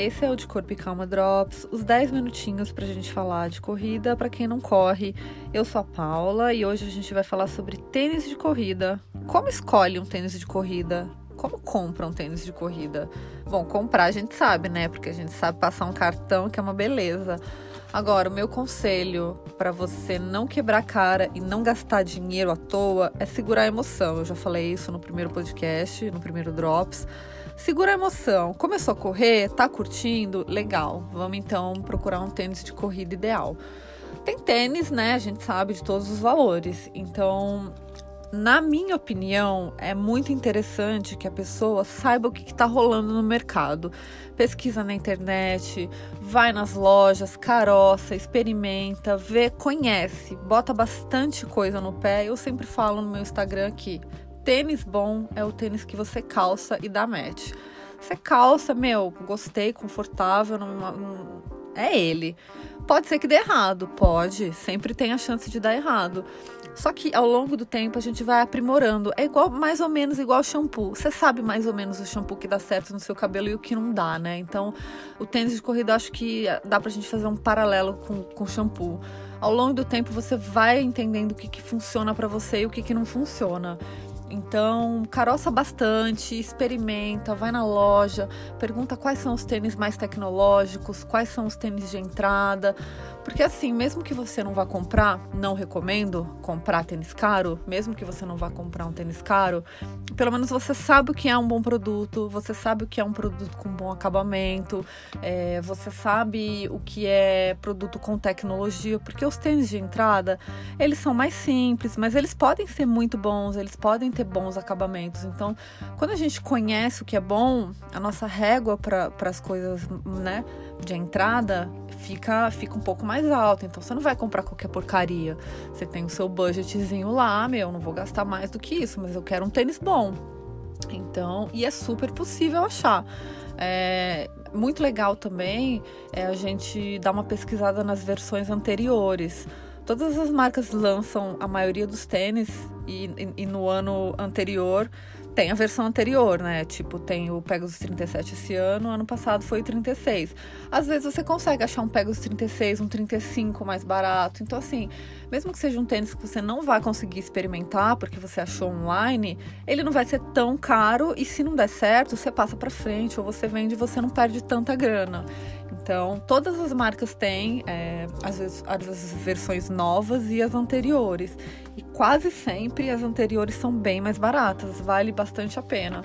Esse é o de Corpo e Calma Drops, os 10 minutinhos pra gente falar de corrida para quem não corre. Eu sou a Paula e hoje a gente vai falar sobre tênis de corrida. Como escolhe um tênis de corrida? Como compra um tênis de corrida? Bom, comprar a gente sabe, né? Porque a gente sabe passar um cartão que é uma beleza. Agora, o meu conselho para você não quebrar cara e não gastar dinheiro à toa é segurar a emoção. Eu já falei isso no primeiro podcast, no primeiro Drops. Segura a emoção. Começou a correr, tá curtindo? Legal. Vamos então procurar um tênis de corrida ideal. Tem tênis, né? A gente sabe de todos os valores. Então, na minha opinião, é muito interessante que a pessoa saiba o que está rolando no mercado. Pesquisa na internet, vai nas lojas, caroça, experimenta, vê, conhece, bota bastante coisa no pé. Eu sempre falo no meu Instagram aqui: Tênis bom é o tênis que você calça e dá match. Você calça, meu, gostei, confortável, é ele. Pode ser que dê errado, pode, sempre tem a chance de dar errado. Só que ao longo do tempo a gente vai aprimorando. É igual, mais ou menos igual shampoo. Você sabe mais ou menos o shampoo que dá certo no seu cabelo e o que não dá, né? Então, o tênis de corrida acho que dá pra gente fazer um paralelo com, com shampoo. Ao longo do tempo você vai entendendo o que, que funciona para você e o que, que não funciona. Então, caroça bastante, experimenta, vai na loja, pergunta quais são os tênis mais tecnológicos, quais são os tênis de entrada. Porque assim, mesmo que você não vá comprar, não recomendo comprar tênis caro, mesmo que você não vá comprar um tênis caro, pelo menos você sabe o que é um bom produto, você sabe o que é um produto com bom acabamento, é, você sabe o que é produto com tecnologia, porque os tênis de entrada, eles são mais simples, mas eles podem ser muito bons, eles podem ter bons acabamentos. Então, quando a gente conhece o que é bom, a nossa régua para as coisas, né, de entrada fica, fica um pouco mais alta. Então, você não vai comprar qualquer porcaria. Você tem o seu budgetzinho lá, meu, não vou gastar mais do que isso, mas eu quero um tênis bom. Então, e é super possível achar. É, muito legal também é a gente dar uma pesquisada nas versões anteriores. Todas as marcas lançam a maioria dos tênis e, e, e no ano anterior tem a versão anterior, né? Tipo, tem o Pegasus 37 esse ano, ano passado foi o 36. Às vezes você consegue achar um Pegasus 36, um 35 mais barato. Então, assim, mesmo que seja um tênis que você não vai conseguir experimentar porque você achou online, ele não vai ser tão caro e se não der certo, você passa para frente ou você vende e você não perde tanta grana. Então, todas as marcas têm é, as, as versões novas e as anteriores. E quase sempre as anteriores são bem mais baratas, vale bastante a pena.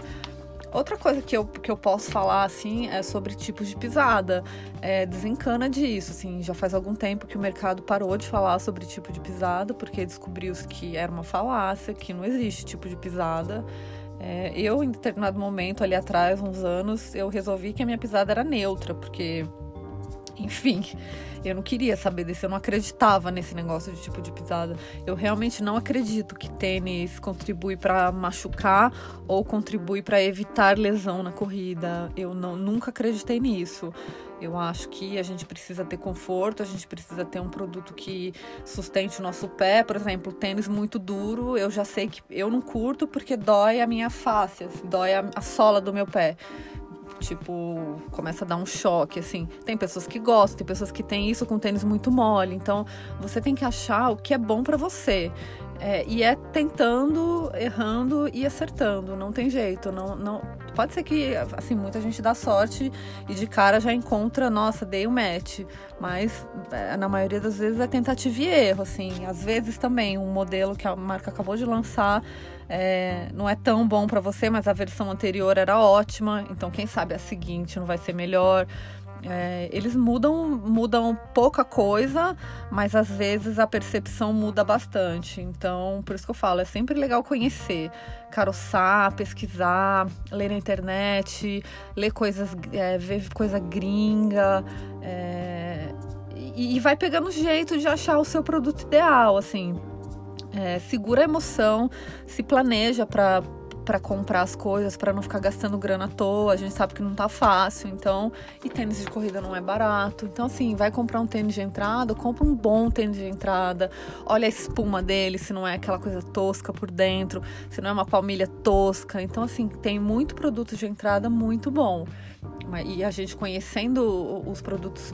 Outra coisa que eu, que eu posso falar, assim, é sobre tipos de pisada. É, desencana disso, assim, já faz algum tempo que o mercado parou de falar sobre tipo de pisada, porque descobriu-se que era uma falácia, que não existe tipo de pisada. É, eu, em determinado momento, ali atrás, uns anos, eu resolvi que a minha pisada era neutra, porque enfim, eu não queria saber desse, eu não acreditava nesse negócio de tipo de pisada. Eu realmente não acredito que tênis contribui para machucar ou contribui para evitar lesão na corrida. Eu não, nunca acreditei nisso. Eu acho que a gente precisa ter conforto, a gente precisa ter um produto que sustente o nosso pé. Por exemplo, tênis muito duro, eu já sei que eu não curto porque dói a minha face, dói a, a sola do meu pé tipo, começa a dar um choque, assim. Tem pessoas que gostam, tem pessoas que têm isso com tênis muito mole. Então, você tem que achar o que é bom para você. É, e é tentando, errando e acertando. Não tem jeito. Não, não... Pode ser que, assim, muita gente dá sorte e de cara já encontra, nossa, dei o um match. Mas é, na maioria das vezes é tentativa e erro, assim. Às vezes também um modelo que a marca acabou de lançar é, não é tão bom para você, mas a versão anterior era ótima. Então, quem sabe a seguinte não vai ser melhor. É, eles mudam, mudam pouca coisa, mas às vezes a percepção muda bastante. Então, por isso que eu falo, é sempre legal conhecer, caroçar, pesquisar, ler na internet, ler coisas, é, ver coisa gringa. É, e, e vai pegando jeito de achar o seu produto ideal, assim. É, segura a emoção, se planeja para para comprar as coisas, para não ficar gastando grana à toa. A gente sabe que não tá fácil, então, e tênis de corrida não é barato. Então, assim, vai comprar um tênis de entrada, compra um bom tênis de entrada. Olha a espuma dele, se não é aquela coisa tosca por dentro, se não é uma palmilha tosca. Então, assim, tem muito produto de entrada muito bom. E a gente conhecendo os produtos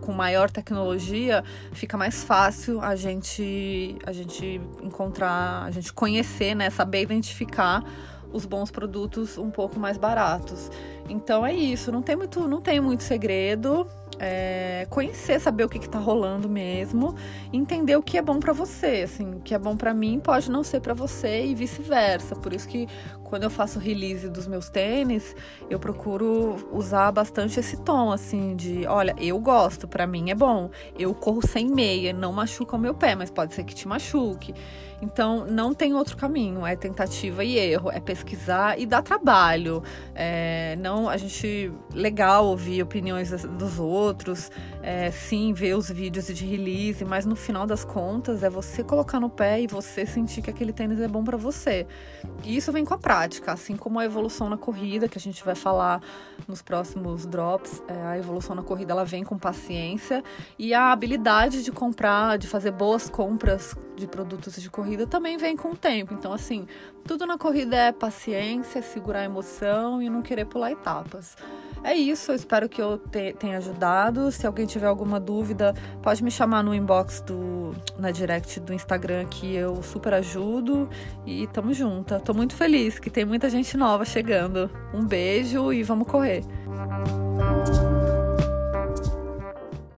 com maior tecnologia, fica mais fácil a gente a gente encontrar, a gente conhecer, né, saber identificar os bons produtos um pouco mais baratos. Então é isso, não tem muito, não tem muito segredo é, conhecer, saber o que, está rolando mesmo, entender o que é bom para você. Assim, o que é bom para mim pode não ser para você e vice-versa. Por isso que quando eu faço release dos meus tênis, eu procuro usar bastante esse tom, assim, de olha, eu gosto, para mim é bom. Eu corro sem meia, não machuca o meu pé, mas pode ser que te machuque. Então, não tem outro caminho, é tentativa e erro, é pesquisar e dar trabalho. É, não, a gente legal ouvir opiniões dos outros, é, sim, ver os vídeos de release, mas no final das contas é você colocar no pé e você sentir que aquele tênis é bom para você. E isso vem com a prática, assim como a evolução na corrida, que a gente vai falar nos próximos drops. É, a evolução na corrida ela vem com paciência e a habilidade de comprar, de fazer boas compras de produtos de corrida também vem com o tempo. Então, assim, tudo na corrida é paciência, segurar a emoção e não querer pular etapas. É isso, eu espero que eu te, tenha ajudado. Se alguém tiver alguma dúvida, pode me chamar no inbox do na direct do Instagram que eu super ajudo e tamo junto. Tô muito feliz que tem muita gente nova chegando. Um beijo e vamos correr.